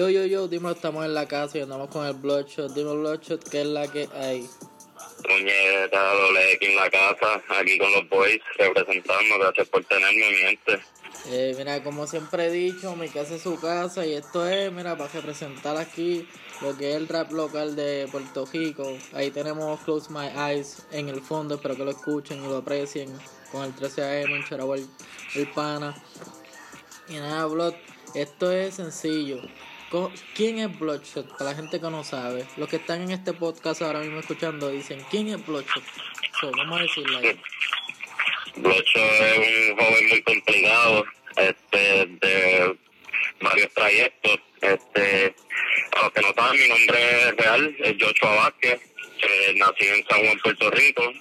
Yo, yo, yo, dime, estamos en la casa y andamos con el Bloodshot. Dime, Bloodshot, ¿qué es la que hay? Puñeta, doble X en la casa, aquí con los boys, representando. Gracias por tenerme, mi gente. Eh, mira, como siempre he dicho, mi casa es su casa y esto es, mira, para representar aquí lo que es el rap local de Puerto Rico. Ahí tenemos Close My Eyes en el fondo, espero que lo escuchen y lo aprecien con el 13AM, en Charagua, el, el pana. Y nada, Blood, esto es sencillo. ¿Quién es Bloodshot? Para la gente que no sabe. Los que están en este podcast ahora mismo escuchando dicen, ¿quién es Bloodshot? So, vamos a decirle ahí. Blocho es un joven muy complicado, este, de varios trayectos. Este, los que no saben, mi nombre real es Joshua Vázquez. Eh, nací en San Juan, Puerto Rico.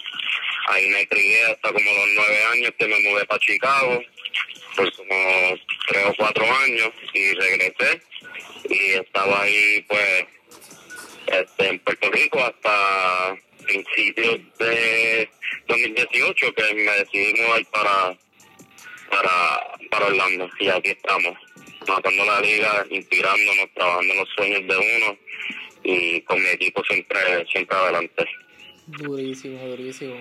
Ahí me crié hasta como los nueve años que me mudé para Chicago por como tres o cuatro años y regresé y estaba ahí pues este, en Puerto Rico hasta principios de 2018 que me decidí mudar para para para Orlando y aquí estamos matando la liga inspirándonos trabajando en los sueños de uno y con mi equipo siempre siempre adelante Durísimo, durísimo.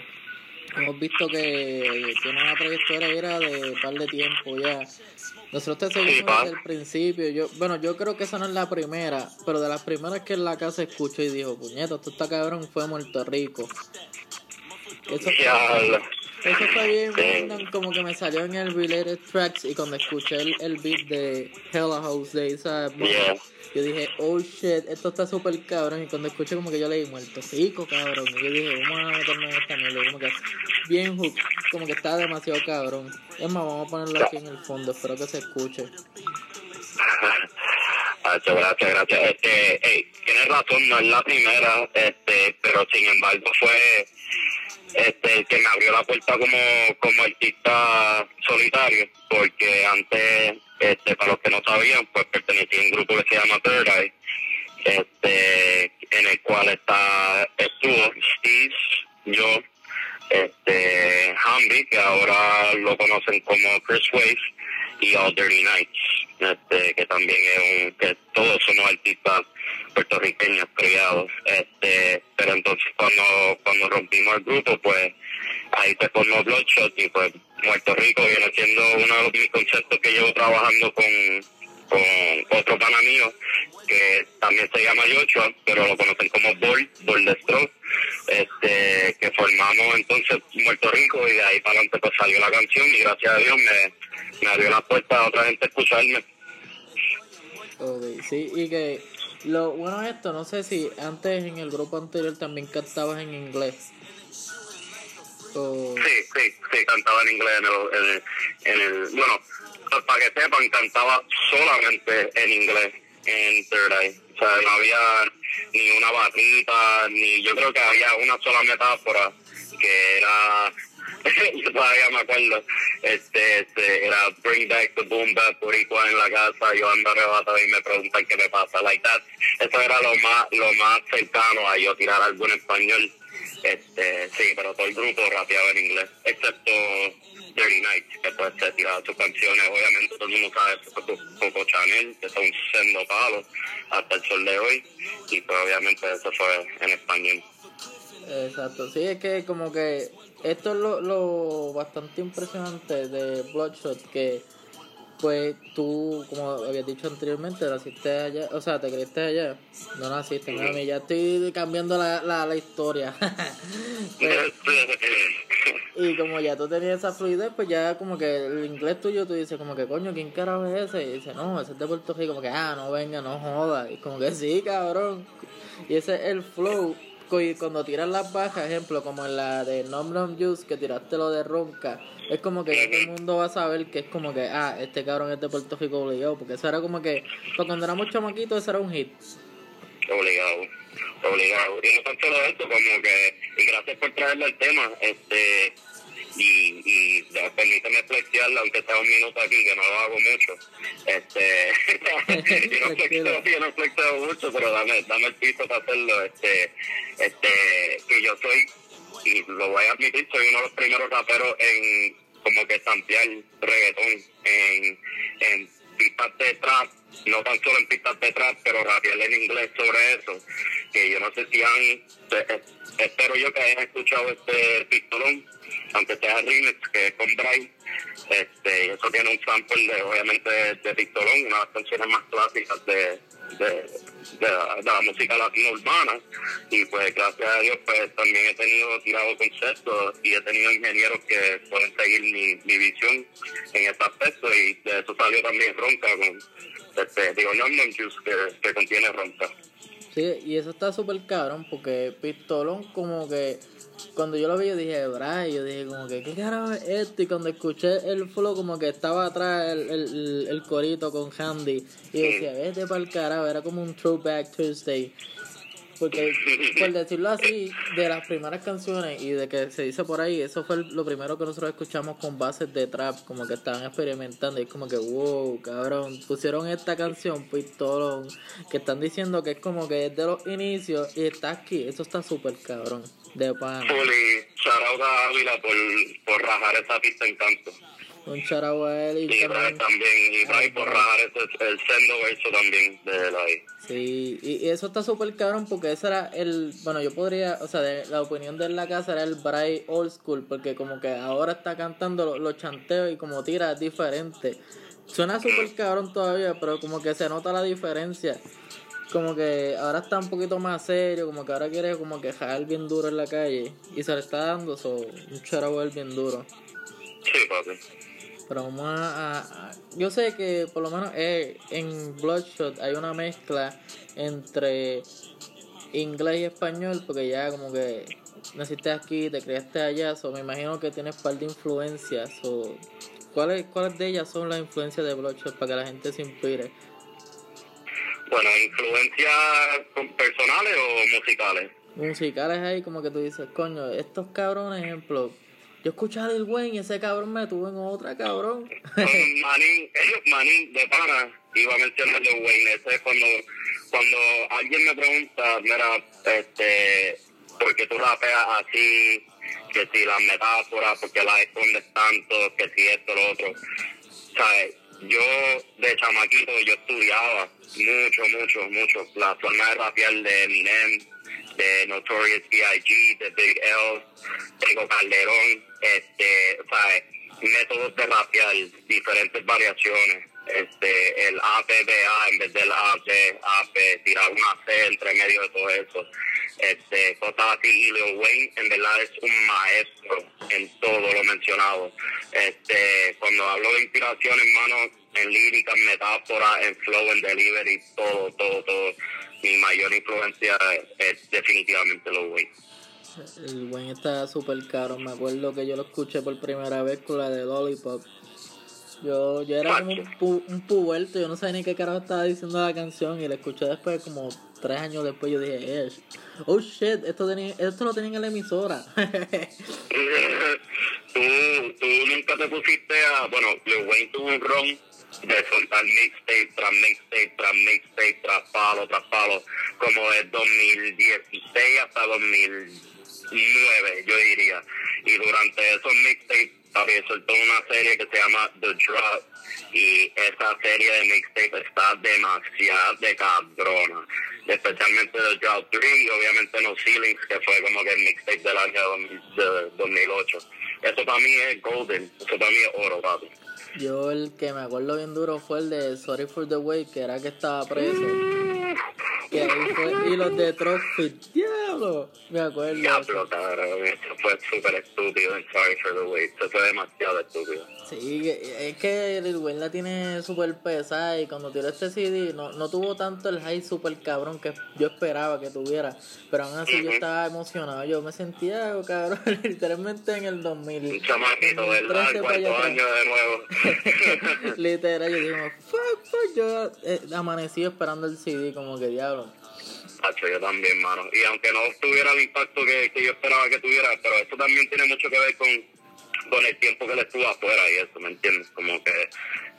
Hemos visto que tiene una trayectoria era de un par de tiempo ya. Nosotros te seguimos desde el principio. Yo, bueno, yo creo que esa no es la primera, pero de las primeras que en la casa escucho y dijo, puñeta, esto está cabrón, fue Puerto Rico. Eso, fue bien Sí. como que me salió en el Related Tracks y cuando escuché el, el beat de Hella House de esa Yeah. yo dije, oh shit, esto está súper cabrón. Y cuando escuché como que yo leí Muerto Rico, cabrón. Y yo dije, vamos a meternos en esta mierda. Y Como que bien hook, como que está demasiado cabrón. Es más, vamos a ponerlo aquí en el fondo, espero que se escuche. Hacho, gracias, gracias. Este, hey, tienes razón, no es la primera, este, pero sin embargo fue este que me abrió la puerta como, como artista solitario, porque antes, este, para los que no sabían, pues pertenecía a un grupo que se llama Third Eye, este, en el cual está, estuvo Steve, yo, este, Hamby, que ahora lo conocen como Chris Wave, y All Dirty Nights, este, que también es un, que todos somos artistas puertorriqueños criados, este, pero entonces cuando, cuando rompimos el grupo, pues, ahí se formó Bloodshot y pues Puerto Rico viene siendo uno de los mis conceptos que llevo trabajando con, con otro pana mío que también se llama Joshua, pero lo conocen como Bol, Bol de Stroke, este, que formamos entonces Puerto Rico y de ahí para adelante pues salió la canción y gracias a Dios me, me abrió la puerta a otra gente escucharme. Sí, y que lo bueno de esto, no sé si antes en el grupo anterior también cantabas en inglés. Sí, sí, sí, cantaba en inglés en el, en el, en el- bueno, pues, para que sepan, cantaba solamente en inglés en Third Eye. O sea, no había ni una barrita, ni yo creo que había una sola metáfora que era, yo todavía me acuerdo, este, este, era Bring Back the Boom Bap Boricua en la casa, yo ando arrebatado y me preguntan qué me pasa, like that. Eso era lo más, lo más cercano a yo tirar algo en español. Este, sí, pero todo el grupo rapeaba en inglés, excepto Dirty Night, que pues se tiraba sus canciones, obviamente todo el mundo sabe Coco, Chanel, que son sendo palos hasta el sol de hoy, y pues obviamente eso fue en español. Exacto, sí, es que como que esto es lo, lo bastante impresionante de Bloodshot, que pues tú, como habías dicho anteriormente, naciste allá, o sea, te creíste allá, no naciste, mami, ya estoy cambiando la, la, la historia. Pues, y como ya tú tenías esa fluidez, pues ya como que el inglés tuyo, tú dices como que, coño, ¿quién carajo es ese? Y dice, no, ese es de Puerto Rico, como que, ah, no venga, no joda. Y como que sí, cabrón. Y ese es el flow. Y cuando tiras las bajas, ejemplo, como en la de Nom Nom Juice, que tiraste lo de Ronca, es como que ya todo el mundo va a saber que es como que, ah, este cabrón es de Puerto Rico obligado, porque eso era como que, cuando éramos chamaquitos, eso era un hit. obligado, obligado. Y no tan solo esto, como que, y gracias por traerle el tema, este, y, y permíteme flexiarla, aunque sea un minuto aquí, que no lo hago mucho. Este, yo, no flexeo, yo no flexeo mucho, pero dame, dame el piso para hacerlo. Este, este, que yo soy, y lo voy a admitir, soy uno de los primeros raperos en como que sampear reggaetón en, en pistas de trap no tan solo en pistas de trap, pero rapear en inglés sobre eso, que yo no sé si han, eh, espero yo que hayan escuchado este pistolón, aunque sea remix, que es con Bryce, este, eso tiene un sample de, obviamente, de, pistolón, una de las canciones más clásicas de, de, la, música latina urbana. Y pues gracias a Dios pues también he tenido tirado conceptos y he tenido ingenieros que pueden seguir mi, mi visión en este aspecto. Y de eso salió también Ronca con este, digo, no Juice que, que contiene Ronca. Sí, y eso está súper cabrón porque Pistolón como que cuando yo lo vi yo dije, Bray, yo dije como que, ¿qué carajo es esto? Y cuando escuché el flow como que estaba atrás el, el, el corito con Handy y decía, vete para el carajo, era como un throwback Tuesday. Porque, por decirlo así, de las primeras canciones y de que se dice por ahí, eso fue lo primero que nosotros escuchamos con bases de trap, como que estaban experimentando. Y es como que, wow, cabrón, pusieron esta canción, Pistolón, que están diciendo que es como que es de los inicios y está aquí. Eso está súper cabrón, de pan. Ávila por, por rajar esa pista en canto. Un charao a él y, y también, y Bray por rajar el, el sendo verso también de él ahí. Sí, y, eso está súper cabrón porque ese era el, bueno, yo podría, o sea, de, la opinión de la casa era el Bray Old School, porque como que ahora está cantando los, chanteos y como tira es diferente. Suena súper cabrón todavía, pero como que se nota la diferencia. Como que ahora está un poquito más serio, como que ahora quiere como que jalar bien duro en la calle. Y se le está dando eso, un charao bien duro. Sí, papi. Pero vamos a, Yo sé que por lo menos eh, en Bloodshot hay una mezcla entre inglés y español, porque ya como que naciste aquí, te criaste allá, so me imagino que tienes un par de influencias. o ¿cuáles, ¿Cuáles de ellas son las influencias de Bloodshot para que la gente se inspire? Bueno, ¿influencias personales o musicales? Musicales ahí, como que tú dices, coño, estos cabrones, ejemplo, yo escuché a Lil Wayne y ese cabrón me tuvo en otra, cabrón. manín, manín, de pana, iba a mencionar Lil Wayne. Ese es cuando, cuando alguien me pregunta, mira, este, ¿por qué tú rapeas así? Que si las metáforas, ¿por qué las escondes tanto? Que si esto, lo otro. ¿Sabes? Yo, de chamaquito, yo estudiaba mucho, mucho, mucho la forma de rapear de Eminem, de Notorious B.I.G., de Big L, Tengo Calderón, este, ¿sabes? métodos de rapear, diferentes variaciones, este, el APBA en vez del AP, AP, tirar una C entre medio de todo eso, este, cosas así, y Lil Wayne en verdad es un maestro en todo lo mencionado, este, cuando hablo de inspiración, hermano, en lírica, en metáfora, en flow, en delivery, todo, todo, todo, mi mayor influencia es definitivamente Lil Wayne. El buen está súper caro. Me acuerdo que yo lo escuché por primera vez con la de Lollipop. Yo, yo era como un, pu un puberto, yo no sabía ni qué carajo estaba diciendo la canción y la escuché después, como tres años después, yo dije, eh, oh shit, esto, tenía, esto lo tenían en la emisora. tú, tú nunca te pusiste a, bueno, Lil Wayne tuvo un ron de soltar mixtape tras mixtape tras mixtape tras palo tras palo, como de 2016 hasta 2000 nueve, yo diría. Y durante esos mixtapes, había soltó una serie que se llama The Drop. Y esa serie de mixtapes está demasiado de cabrona. Especialmente The Drop 3 y obviamente No Ceilings, que fue como que el mixtape del año de 2008. Eso para mí es golden. Eso para mí es oro, papi. Yo el que me acuerdo bien duro fue el de Sorry for the Way, que era que estaba preso. Que ahí fue, y los de Trophy, diablo, me acuerdo. Diablo, cabrón, eso fue súper estúpido Sorry for the Way, eso fue demasiado estúpido. Sí, es que el Wayne la tiene súper pesada y cuando tiró este CD no, no tuvo tanto el hype súper cabrón que yo esperaba que tuviera, pero aún así yo estaba emocionado, yo me sentía, cabrón, literalmente en el 2000. Un chamaquito, ¿verdad? Cuarto año de nuevo. Literal, yo digo, fuck, fuck, yo eh, amanecí esperando el CD como que diablo. yo también, mano. Y aunque no tuviera el impacto que, que yo esperaba que tuviera, pero eso también tiene mucho que ver con con el tiempo que le estuvo afuera y eso, ¿me entiendes? Como que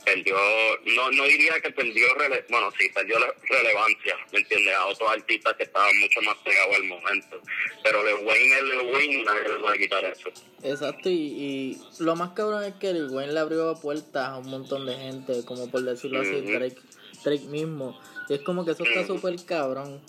perdió, no, no diría que perdió, bueno, sí, perdió relevancia, ¿me entiendes? A otros artistas que estaban mucho más pegados al momento. Pero el Wayne es el Wayne, nadie le va a quitar eso. Exacto, y, y, lo más cabrón es que el Wayne le abrió puertas a un montón de gente, como por decirlo así, Drake. Drake mismo. Y es como que eso está súper cabrón.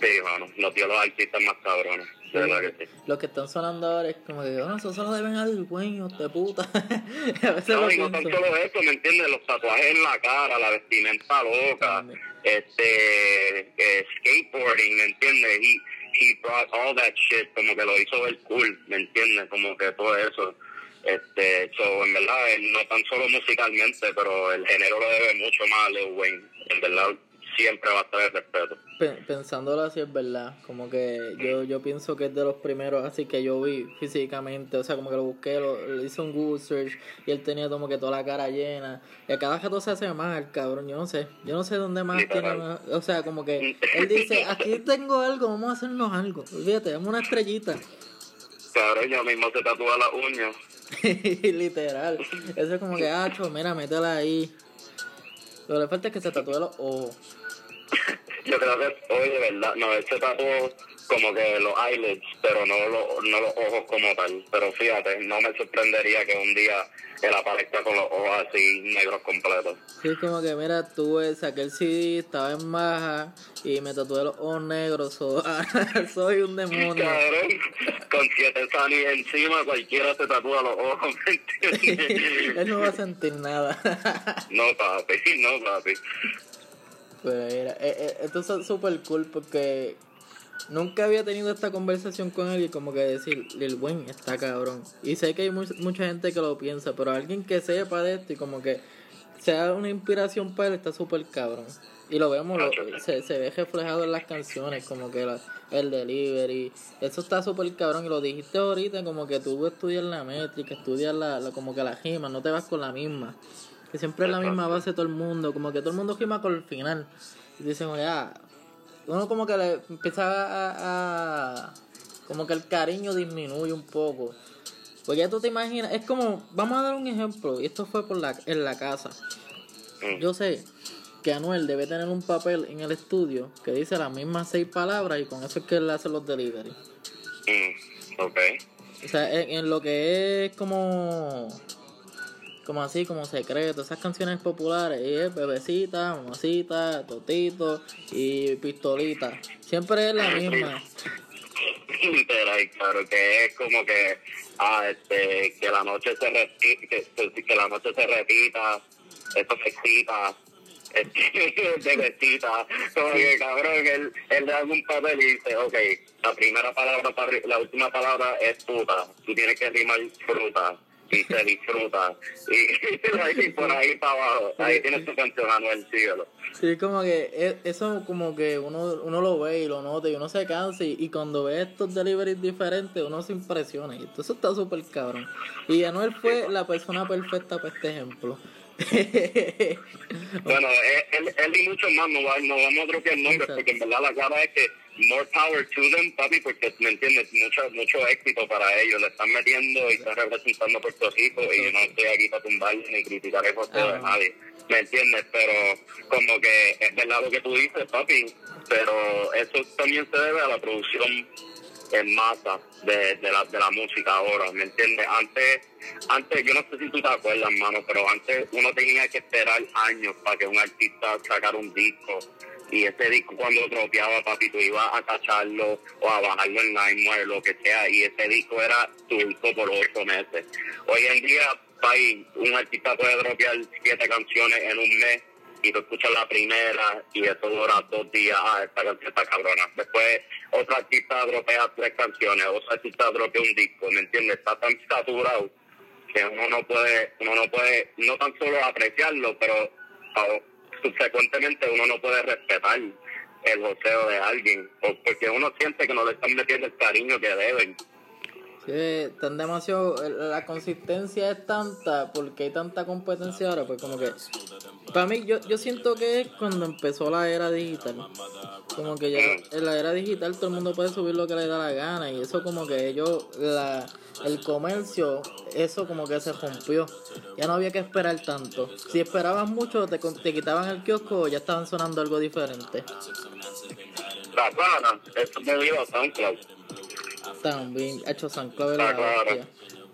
Sí, mano, nos dio los artistas más cabrones. De verdad que sí. Los que están sonando ahora es como que, bueno, eso solo deben al dueño, de puta. a veces No, lo y no tan solo eso, ¿me entiendes? Los tatuajes en la cara, la vestimenta loca, También. este, eh, skateboarding, ¿me entiendes? He, he brought all that shit, como que lo hizo ver cool, ¿me entiendes? Como que todo eso. Este, so, en verdad, no tan solo musicalmente, pero el género le debe mucho más a Lil Wayne. En verdad, siempre va a estar el respeto. Pe- pensándolo así es verdad, como que yo, yo pienso que es de los primeros así que yo vi físicamente, o sea, como que lo busqué, lo, lo hice un Google search y él tenía como que toda la cara llena, y a cada rato se hace más el cabrón, yo no sé, yo no sé dónde más tiene más, o sea, como que él dice, aquí tengo algo, vamos a hacernos algo, fíjate, dame una estrellita, Cabrón, yo mismo se tatúa las uñas. literal, eso es como que, acho, mira, métela ahí, lo que le falta es que se tatúe los ojos, Yo creo que hoy de verdad, no, él se tatuó como que los eyelids, pero no, lo- no los ojos como tal. Pero fíjate, no me sorprendería que un día él aparezca con los ojos así negros completos. Sí, es como que, mira, tuve, saqué el CD, estaba en baja y me tatué los ojos negros. so- soy un demonio. Cabrón, con siete sanis encima cualquiera se tatúa los ojos, ¿me entiendes? Él no va a sentir nada. No, papi, no, papi. Pues mira, eh, eh, esto es súper cool porque nunca había tenido esta conversación con él y como que decir, Lil Wayne está cabrón. Y sé que hay mu- mucha gente que lo piensa, pero alguien que sepa de esto y como que sea una inspiración para él está súper cabrón. Y lo vemos, lo- se, se ve reflejado en las canciones, como que la- el delivery. Eso está súper cabrón. Y lo dijiste ahorita, como que tú estudias la métrica, estudias la, la- como que la rima, no te vas con la misma. Que siempre es la misma base todo el mundo, como que todo el mundo rima con el final. Y dicen, oye, ah, uno como que le empieza a, a- como que el cariño disminuye un poco. Porque ya tú te imaginas, es como, vamos a dar un ejemplo, y esto fue por la, en la casa. Mm. Yo sé que Anuel debe tener un papel en el estudio que dice las mismas seis palabras y con eso es que él hace los delivery. Mm, ok. O sea, en, en lo que es como como así, como secreto, esas canciones populares, y es bebecita, mamacita, totito y pistolita. Siempre es la misma. Literal, claro, que es como que, ah, este, que la noche se repita, que, que la noche se repita, esto se excita, este, de vestita, como que cabrón, él, él le da un papel y dice, ok, la primera palabra, la última palabra es puta, tú tienes que rimar fruta, y se disfruta, y, por ahí para abajo, ahí tienes tu canción, Anuel, síguelo. Sí, como que es- eso como que uno, uno lo ve y lo nota y uno se cansa y, y cuando ve estos deliveries diferentes uno se impresiona y esto eso está súper cabrón. Y Anuel fue la persona perfecta para este ejemplo. Bueno, él, él, él y muchos más, no, va- no vamos a dropear nombres, porque en verdad la cara es que more power to them, papi, porque, ¿me entiendes? Mucho, mucho éxito para ellos, le están metiendo y están representando a Puerto Rico y yo no estoy aquí para tumbar ni criticar el coste Ah. de nadie, ¿me entiendes? Pero como que es verdad lo que tú dices, papi, pero eso también se debe a la producción en masa de, de, la, de la música ahora, ¿me entiendes? Antes, antes, yo no sé si tú te acuerdas, mano, pero antes uno tenía que esperar años para que un artista sacara un disco y ese disco cuando dropeaba, papi, tú ibas a cacharlo o a bajarlo en LimeWire, lo que sea, y ese disco era tu disco por ocho meses. Hoy en día, papi, un artista puede dropear siete canciones en un mes y tú escuchas la primera y eso dura dos días, ah, esta canción está cabrona. Después otro artista dropea tres canciones, otro artista dropea un disco, ¿me entiendes? Está tan saturado que uno no puede, uno no puede, no tan solo apreciarlo, pero subsecuentemente uno no puede respetar el joseo de alguien, porque uno siente que no le están metiendo el cariño que deben. Sí, están demasiado. La consistencia es tanta porque hay tanta competencia ahora, pues como que. Para mí, yo, yo siento que es cuando empezó la era digital. Como que ya en la era digital todo el mundo puede subir lo que le da la gana y eso como que ellos, la, el comercio, eso como que se rompió. Ya no había que esperar tanto. Si esperabas mucho, te, te quitaban el kiosco o ya estaban sonando algo diferente. La clara, eso es debido a SoundCloud. También, hecho San Clave La la clara. hostia.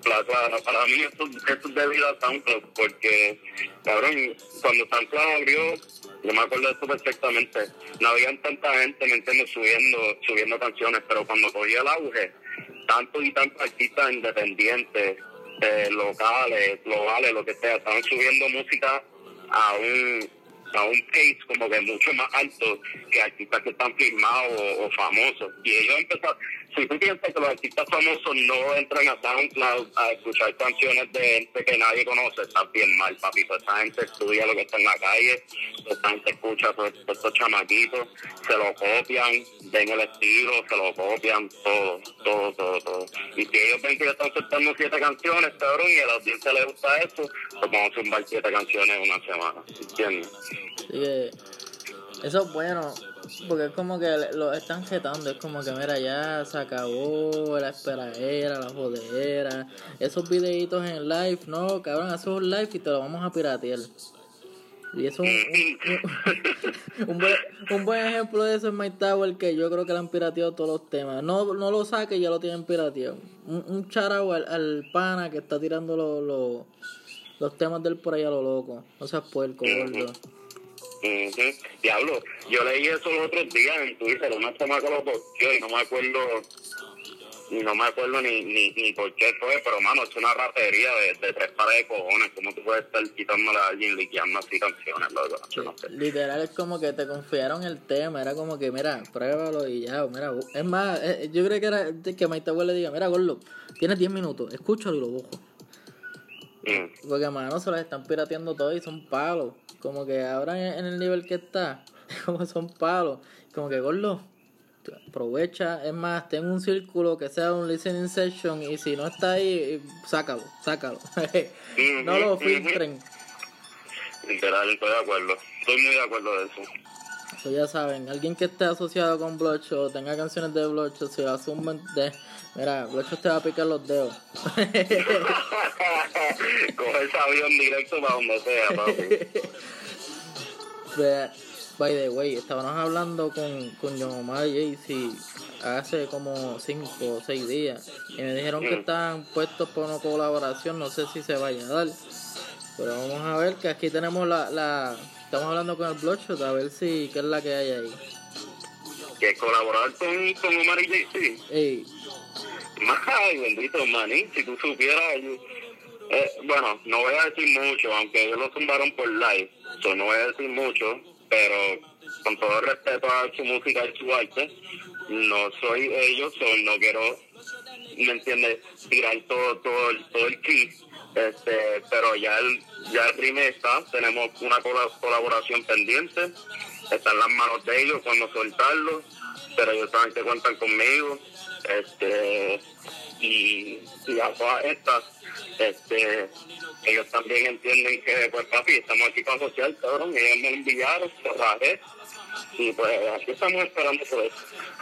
SoundCloud, claro, para mí esto, esto es debido a SoundCloud, porque, cabrón, cuando SoundCloud abrió, yo me acuerdo de esto perfectamente, no había tanta gente, ¿me entiendes?, subiendo, subiendo canciones, pero cuando cogía el auge, tantos y tantos artistas independientes, eh, locales, globales, lo que sea, estaban subiendo música a un a un pace como que mucho más alto que artistas que están firmados o, o famosos. Y ellos empezaron, si tú piensas que los artistas famosos no entran a SoundCloud a escuchar canciones de gente que nadie conoce, estás bien mal, papi. Toda esa gente estudia lo que está en la calle, esa gente escucha estos chamaquitos, se lo copian, ven el estilo, se lo copian, todo, todo, todo, todo. Y si ellos ven que están soltando siete canciones, cabrón, y a la audiencia le gusta eso, pues vamos a sumar siete canciones en una semana, ¿entiendes? Que eso es bueno, porque es como que lo están jetando, es como que mira, ya se acabó la esperadera, la jodera, esos videitos en live, no, cabrón, haces un live y te lo vamos a piratear. Y eso es un, un, buen, un buen ejemplo de eso es My Tower, que yo creo que le han pirateado todos los temas. No, no lo saque, ya lo tienen pirateado. Un, charao al, al pana que está tirando los, los, los temas del por ahí a lo loco. No seas puerco, gordo. Ujú. Diablo, yo leí eso los otros días en Twitter, una chamaca lo posteó y no me acuerdo, no me acuerdo ni, ni, ni por qué fue, pero mano, es una ratería de, de tres pares de cojones, ¿cómo tú puedes estar quitándole a alguien liqueando así canciones, loco? Yo no sé. Literal es como que te confiaron el tema, era como que, mira, pruébalo y ya, mira, es más, eh, yo creo que era que Maite le diga, mira, Gordo, tienes 10 minutos, escúchalo y lo busco. Mm. Porque, mano, se los están pirateando todo y son palos. Como que ahora en, en el nivel que está, como son palos. Como que, Gordo, aprovecha, es más, ten un círculo que sea un listening session y si no está ahí, sácalo, sácalo. no lo filtren. Literal, estoy de acuerdo, estoy muy de acuerdo de eso. Ya saben, alguien que esté asociado con Bloodshot, tenga canciones de Bloodshot, si va a buen de... Mira, Bloodshot te va a picar los dedos. Coge ese avión directo para donde sea, papi. By the way, estábamos hablando con, con John Omar y Jaycee hace como 5 o 6 días y me dijeron que Mm. estaban puestos por una colaboración, no sé si se vaya a dar. Pero vamos a ver que aquí tenemos la... la estamos hablando con el Bloodshot a ver si qué es la que hay ahí. Que colaborar con, con Omar y Jay-Z. Ey, Ay, bendito maní, si tú supieras. yo- eh, bueno, no voy a decir mucho, aunque ellos lo zumbaron por live, so no voy a decir mucho, pero con todo el respeto a su música y su arte, no soy ellos, so no quiero, ¿me entiendes?, tirar todo, todo, el- todo el kit, este, pero ya el, ya el remake está, tenemos una cola- colaboración pendiente, está en las manos de ellos cuando soltarlo, pero ellos saben que cuentan conmigo, este, y, y a todas estas, este, ellos también entienden que, pues papi, estamos aquí para social, cabrón, ellos me enviaron, trabajé, y pues aquí estamos esperando por eso.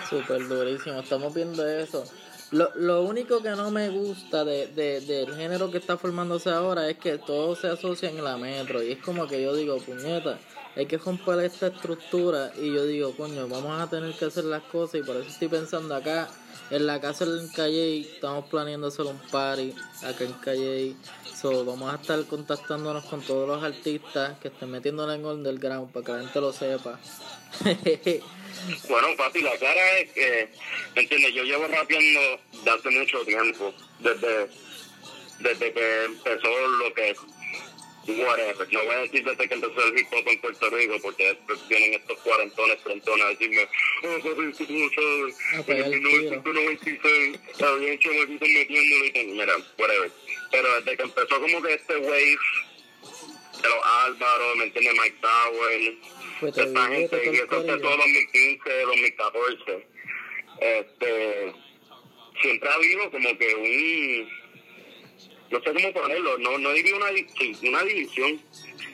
Súper durísimo, estamos viendo eso. Lo, lo único que no me gusta de, de, del género que está formándose ahora es que todo se asocia en la metro. Y es como que yo digo, puñeta, hay que romper esta estructura. Y yo digo, coño, vamos a tener que hacer las cosas. Y por eso estoy pensando acá, en la casa en Calle, estamos planeando hacer un party acá en Calle. So, vamos a estar contactándonos con todos los artistas que estén metiéndole en underground para que la gente lo sepa. Bueno, papi, la cara es que, ¿me entiendes? Yo llevo rapeando de hace mucho tiempo, desde, desde que empezó lo que whatever. No voy a decir desde que empezó el hip hop en Puerto Rico, porque después vienen estos cuarentones, trentones a decirme, oh, papi, tú no sabes, A en pegar el el tiro. 1996 había chamaquitos metiéndolo y todo. mira, whatever. Pero desde que empezó como que este wave de los Álvaro, ¿me entiendes? Mike Tower, Pues esta gente, te y eso empezó en 2015, 2014. Este, siempre ha habido como que un, no sé cómo ponerlo, no, no diría una, una división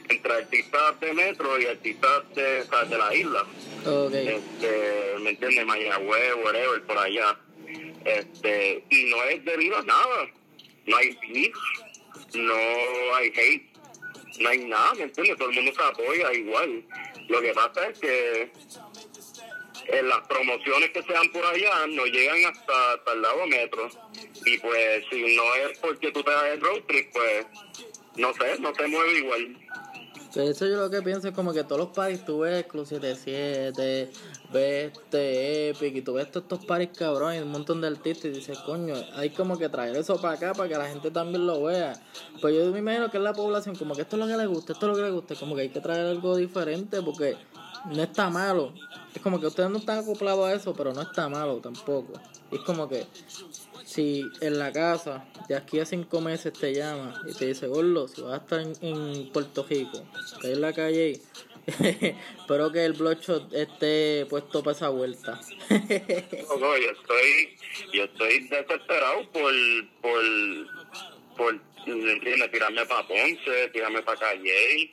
entre artistas de metro y artistas de, de la isla. Ok. Este, ¿me entiendes? Mayagüez, whatever, por allá. Este, y no es debido a nada. No hay beef, no hay hate, no hay nada, ¿me entiendes? Todo el mundo se apoya igual. Lo que pasa es que en las promociones que se dan por allá no llegan hasta, hasta el lado metro. Y pues si no es porque tú te das el road trip, pues no sé, no se mueve igual. Hecho, yo lo que pienso es como que todos los paris tú ves Club 77, ves este Epic y tú ves todos estos paris cabrones y un montón de artistas y dices, coño, hay como que traer eso para acá para que la gente también lo vea. Pues yo me imagino que es la población, como que esto es lo que le gusta, esto es lo que le gusta, como que hay que traer algo diferente porque no está malo. Es como que ustedes no están acoplados a eso, pero no está malo tampoco. es como que si en la casa de aquí a cinco meses te llama y te dice, Gordo, si vas a estar en, Puerto Rico, que en la calle espero que el bloodshot esté puesto para esa vuelta. no, yo estoy, yo estoy desesperado por, por, por tirarme para Ponce, tirarme para Calle,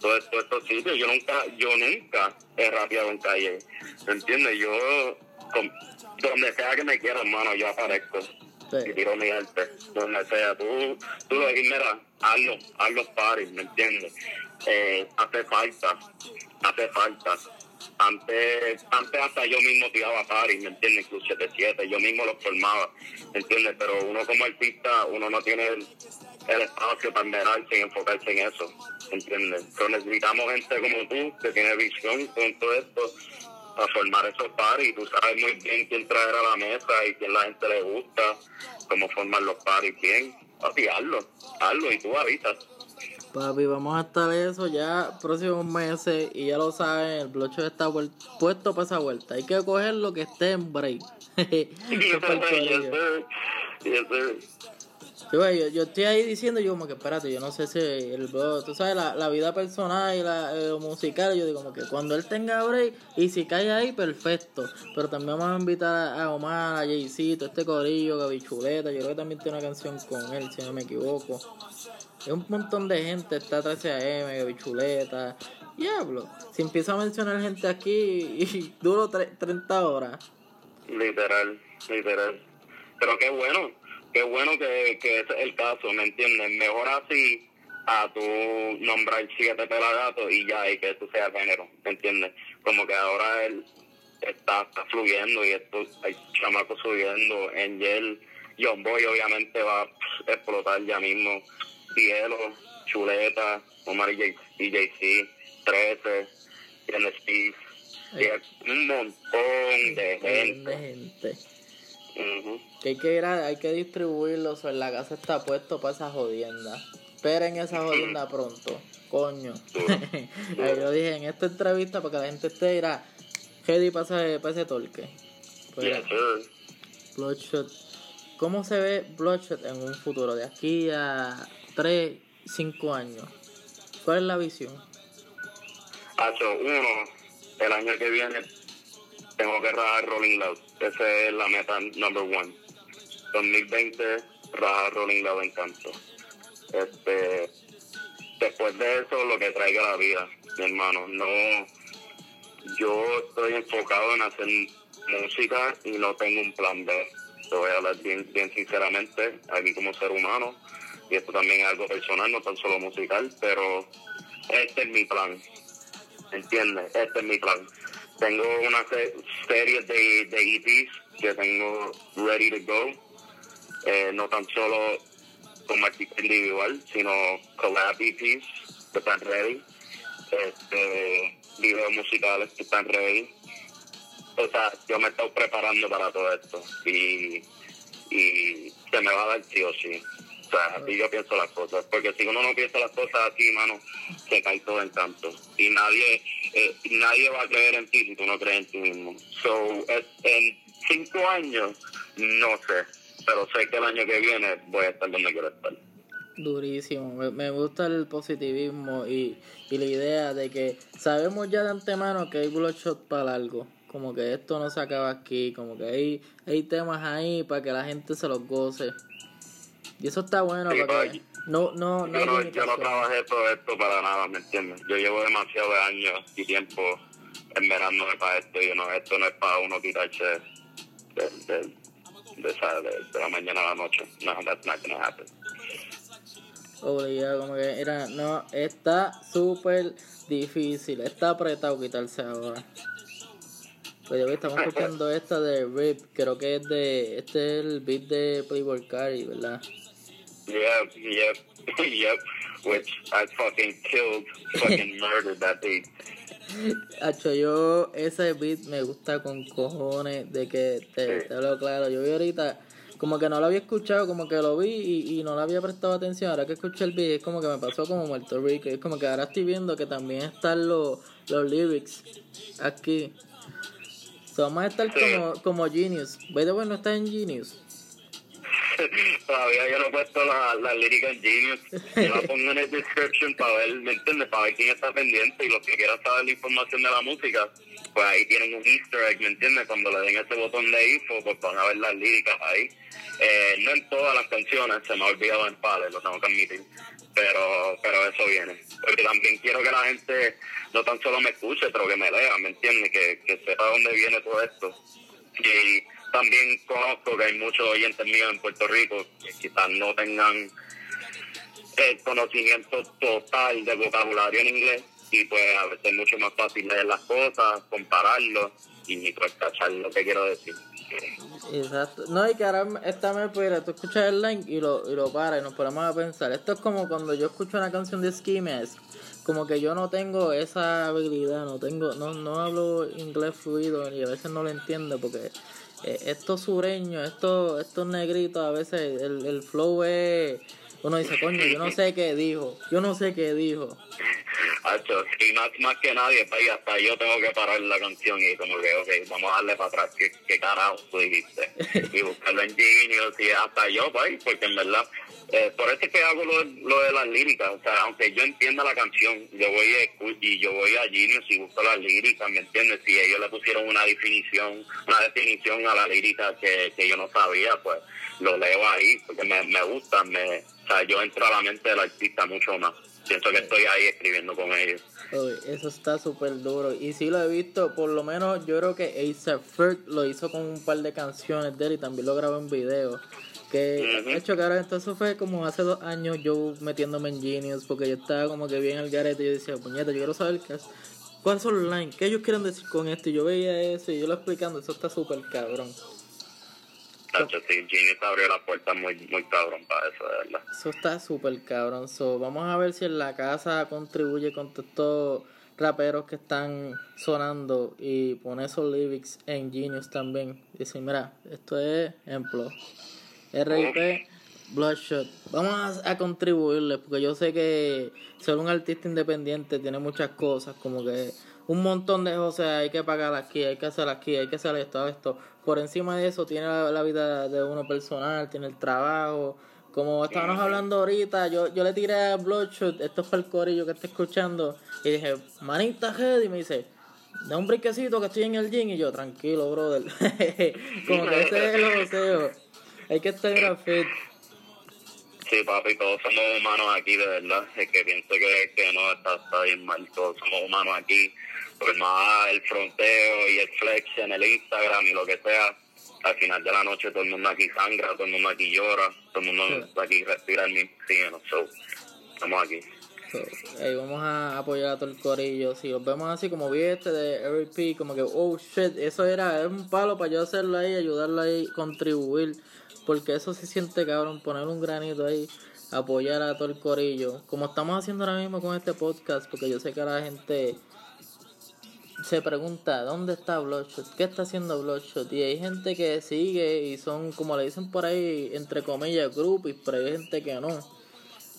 todo esto, estos sitios. Yo nunca, yo nunca he rapeado en Calle, ¿me entiendes? Yo, donde sea que me quieran, hermano, yo aparezco. Y tiro mi arte, donde sea. Tú, tú lo dices, mira, hazlo, haz los paris, ¿me entiendes? Eh, hace falta, hace falta. Antes, antes hasta yo mismo tiraba paris, ¿me entiendes? Club 77, yo mismo los formaba, ¿me entiendes? Pero uno como artista, uno no tiene el, espacio para enmerarse y enfocarse en eso, ¿me entiendes? Pero necesitamos gente como tú, que tiene visión con todo esto, a formar esos paris tú sabes muy bien quién traer a la mesa y quién la gente le gusta, cómo formar los paris bien. Papi, hazlo, hazlo y tú avisas. Papi, vamos a estar eso ya próximos meses y ya lo saben, el blocho está puesto para esa vuelta. Hay que coger lo que esté en break. Yo, yo, estoy ahí diciendo, yo como que espérate, yo no sé si el tú sabes, la, la vida personal y la eh, musical, yo digo como que cuando él tenga break y si cae ahí, perfecto. Pero también vamos a invitar a Omar, a Jaycito, este corillo, Gabichuleta, yo creo que también tiene una canción con él, si no me equivoco. Es un montón de gente, está 13AM, Gabichuleta, diablo. Si empiezo a mencionar gente aquí y duro 30 horas. Literal, literal. Pero qué bueno, qué bueno que, que ese es el caso, ¿me entiendes? Mejor así a tu nombrar siete pelagatos y ya, y que tú seas género, ¿me entiendes? Como que ahora él está, está fluyendo y esto, hay chamacos subiendo, Angel, John Boy obviamente va a explotar ya mismo, Cielo, Chuleta, Omar y JC, 13, Steve, un montón de gente. Que hay que ir hay que distribuirlo, o en la casa está puesto para esa jodienda. Esperen esa jodienda pronto, coño. yo dije en esta entrevista para que la gente esté irá ready para ese, para ese torque. Pues, Bloodshot. ¿Cómo se ve Bloodshot en un futuro? De aquí a 3, 5 años. ¿Cuál es la visión? Hacho, uno, el año que viene tengo que rajar Rolling Loud. Esa es la meta number one. 2020, rajar Rolling Loud en canto. Este, después de eso, lo que traiga la vida, mi hermano. No, yo estoy enfocado en hacer música y no tengo un plan B. Te voy a hablar bien, bien sinceramente, aquí como ser humano. Y esto también es algo personal, no tan solo musical, pero este es mi plan. ¿Entiendes? Este es mi plan tengo una serie de, de EPs que tengo ready to go. Eh, no tan solo como artista individual, sino collab EPs que están ready. Este, videos musicales que están ready. O sea, yo me estoy preparando para todo esto y, y se me va a dar sí o sí. Sea, así yo pienso las cosas. Porque si uno no piensa las cosas así, mano, se cae todo en tanto. Y nadie, eh, nadie va a creer en ti si tú no crees en ti mismo. So, en cinco años, no sé. Pero sé que el año que viene voy a estar donde quiero estar. Durísimo, me, gusta el positivismo y, y la idea de que sabemos ya de antemano que hay bloodshot para algo como que esto no se acaba aquí, como que hay, hay temas ahí para que la gente se los goce. Y eso está bueno, porque no, no, no, yo no, yo no trabajé todo esto para nada, ¿me entiendes? Yo llevo demasiados años y tiempo enverándome para esto y no, esto no es para uno quitarse de, de, de, de, la mañana a la noche. No, that's not gonna happen. Obligado, como que era, no, está súper difícil, está apretado quitarse ahora. Pues estamos escuchando esta de Rip, creo que es de, este es el beat de Playboy Cardi, ¿verdad? Yep, yep, yep, which I fucking killed, fucking murdered that beat. Hacho, yo ese beat me gusta con cojones de que te, te hablo claro. Yo vi ahorita, como que no lo había escuchado, como que lo vi y, y no le había prestado atención. Ahora que escuché el beat, es como que me pasó como Muerto Rico. Es como que ahora estoy viendo que también están los, los lyrics aquí. So, vamos a estar como, como Genius. By the way, no está en Genius. Todavía yo no he puesto la, la lírica en Genius. Yo la pongo en el description para ver, ¿me entiendes? Para ver quién está pendiente y los que quieran saber la información de la música, pues ahí tienen un easter egg, ¿me entiendes? Cuando le den ese botón de info, pues van a ver las líricas ahí. Eh, no en todas las canciones, se me ha olvidado en pales, lo tengo que admitir. Pero, pero eso viene. Porque también quiero que la gente no tan solo me escuche, pero que me lea, ¿me entiendes? Que, que sepa dónde viene todo esto. Y también conozco que hay muchos oyentes míos en Puerto Rico que quizás no tengan el conocimiento total de vocabulario en inglés y pues a veces es mucho más fácil leer las cosas, compararlo y pues cachar lo que quiero decir. Exacto. No, y que ahora esta me puede, tú escuchas el link y lo, y lo paras y nos ponemos a pensar. Esto es como cuando yo escucho una canción de Ski Mask, como que yo no tengo esa habilidad, no tengo, no, no hablo inglés fluido y a veces no lo entiendo porque estos sureños, estos, estos negritos, a veces el, el flow es. Uno dice, coño, yo no sé qué dijo, yo no sé qué dijo. Hacho, y más, más que nadie, y hasta yo tengo que parar la canción y como que, ok, vamos a darle para atrás, ¿qué, qué carajo tú dijiste? y buscarlo en Genius y hasta yo, pues, porque en verdad, eh, por eso es que hago lo, lo de las líricas, o sea, aunque yo entienda la canción, yo voy a, y yo voy a Genius y busco las líricas, ¿me entiendes? Si ellos le pusieron una definición, una definición a la lírica que, que yo no sabía, pues lo leo ahí, porque me, me gusta, me, o sea, yo entro a la mente del artista mucho más. Siento que estoy ahí escribiendo con ellos. Eso está súper duro. Y sí lo he visto, por lo menos yo creo que A$AP Ferg lo hizo con un par de canciones de él y también lo grabó en video. Que de hecho, que ahora esto fue como hace dos años yo metiéndome en Genius porque yo estaba como que bien al garete y yo decía, puñeta, yo quiero saber qué es, cuáles son los lines, qué ellos quieren decir con esto. Y yo veía eso y yo lo explicando, eso está súper cabrón. Tacho, sí, Genius abrió la puerta muy, muy cabrón para eso, de verdad. Eso está súper cabrón. So, vamos a ver si en la casa contribuye con todos estos raperos que están sonando y pone esos lyrics en Genius también. Dice, mira, esto es ejemplo. RIP, Bloodshot. Vamos a, a contribuirle porque yo sé que ser un artista independiente tiene muchas cosas, como que un montón de cosas hay que pagar aquí, hay que hacer aquí, hay que hacer esto, esto. Por encima de eso tiene la, la vida de uno personal, tiene el trabajo. Como estábamos hablando ahorita, yo, yo le tiré a Bloodshot, esto es para el corillo que está escuchando, y dije, manita head, y me dice, da un brinquecito que estoy en el gym, y yo, tranquilo, brother. Como que ese es el joseo. Hay que estar fit. Sí, papi, todos somos humanos aquí, de verdad. Es que pienso que, que no está, está bien mal. Todos somos humanos aquí. Por más el fronteo y el flex en el Instagram y lo que sea, al final de la noche todo el mundo aquí sangra, todo el mundo aquí llora, todo el mundo Sí. aquí respira el mismo oxígeno. So, estamos aquí. Ey, vamos a apoyar a todo el corillo. Si los vemos así como vi este de RP, como que, oh shit, eso era es un palo para yo hacerlo ahí, ayudarlo ahí, contribuir. Porque eso se siente cabrón, poner un granito ahí, apoyar a todo el corillo. Como estamos haciendo ahora mismo con este podcast, porque yo sé que la gente se pregunta, ¿dónde está Bloodshot? ¿Qué está haciendo Bloodshot? Y hay gente que sigue y son, como le dicen por ahí, entre comillas, groupies, pero hay gente que no.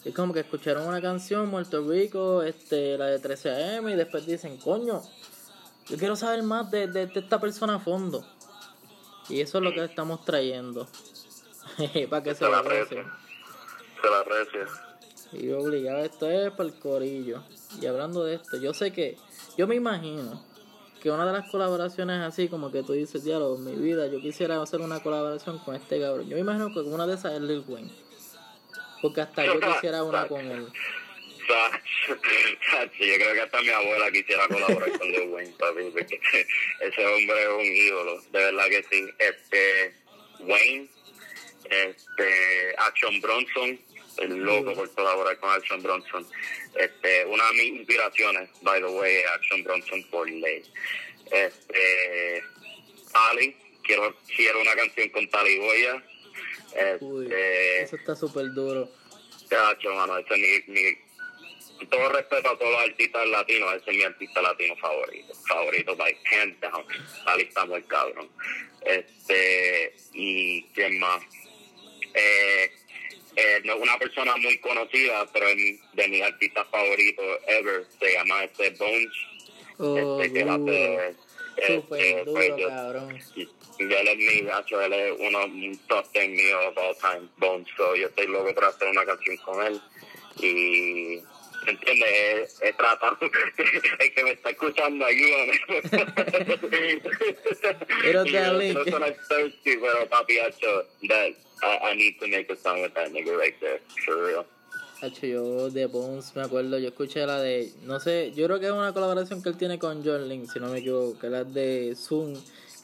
Es como que escucharon una canción, Puerto Rico, este, la de 13 AM, y después dicen, coño, yo quiero saber más de, de, de esta persona a fondo. Y eso es lo que estamos trayendo. para que se Se la aprecia. Se la aprecia. Y obligado, esto es para el corillo. Y hablando de esto, yo sé que, yo me imagino que una de las colaboraciones así, como que tú dices, diálogo, en mi vida, yo quisiera hacer una colaboración con este cabrón. Yo me imagino que una de esas es Lil Wayne. Porque hasta yo quisiera una con él. Yo creo que hasta mi abuela quisiera colaborar con Lil Wayne, papi, porque ese hombre es un ídolo, de verdad que sí. Este, Wayne, este, Action Bronson, el loco por colaborar con Action Bronson. Este, una de mis inspiraciones, by the way, es Action Bronson por ley. Este, Tali, quiero, quiero una canción con Tali Goya. Uy, Este, eso está súper duro. Chacho, mano, ese es mi, mi, todo respeto a todos los artistas latinos, ese es mi artista latino favorito, favorito, by hands down, Tali está muy cabrón. Este, y quién más, eh, eh, no es una persona muy conocida, pero es de mis artistas favoritos ever, se llama este Bones, Oh, este, que duro. hace, Súper este, pues, duro, yo- cabrón. y y él es mi gacho, él es uno un top ten mío of all time, Bones, so yo estoy loco por hacer una canción con él y ¿me entiendes? Es, es tratar, el que me está escuchando, ayúdame. Pero Y te yo link. no soy thirsty, pero papi, hacho, that, I, I need to make a song with that nigga right there, for real. Hacho, yo de Bones me acuerdo, yo escuché la de, no sé, yo creo que es una colaboración que él tiene con John Link, si no me equivoco, que es la de Zoom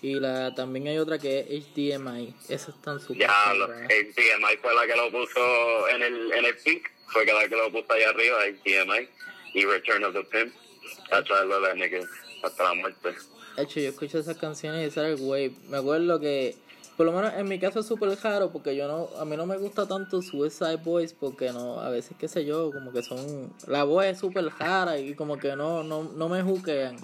y la también hay otra que es HDMI, esas están súper Ya, lo, cabronas. el DMI fue la que lo puso en el, en el pic, fue que la que lo puso allá arriba, el DMI, y Return of the Pimp. Love that nigga, hasta la muerte. Hacho, yo escuché esas canciones y ese era el wave, me acuerdo que, por lo menos en mi caso es súper raro porque yo no, a mí no me gusta tanto Suicide Boys porque no, a veces qué sé yo, como que son, la voz es súper rara y como que no, no, no me juquean.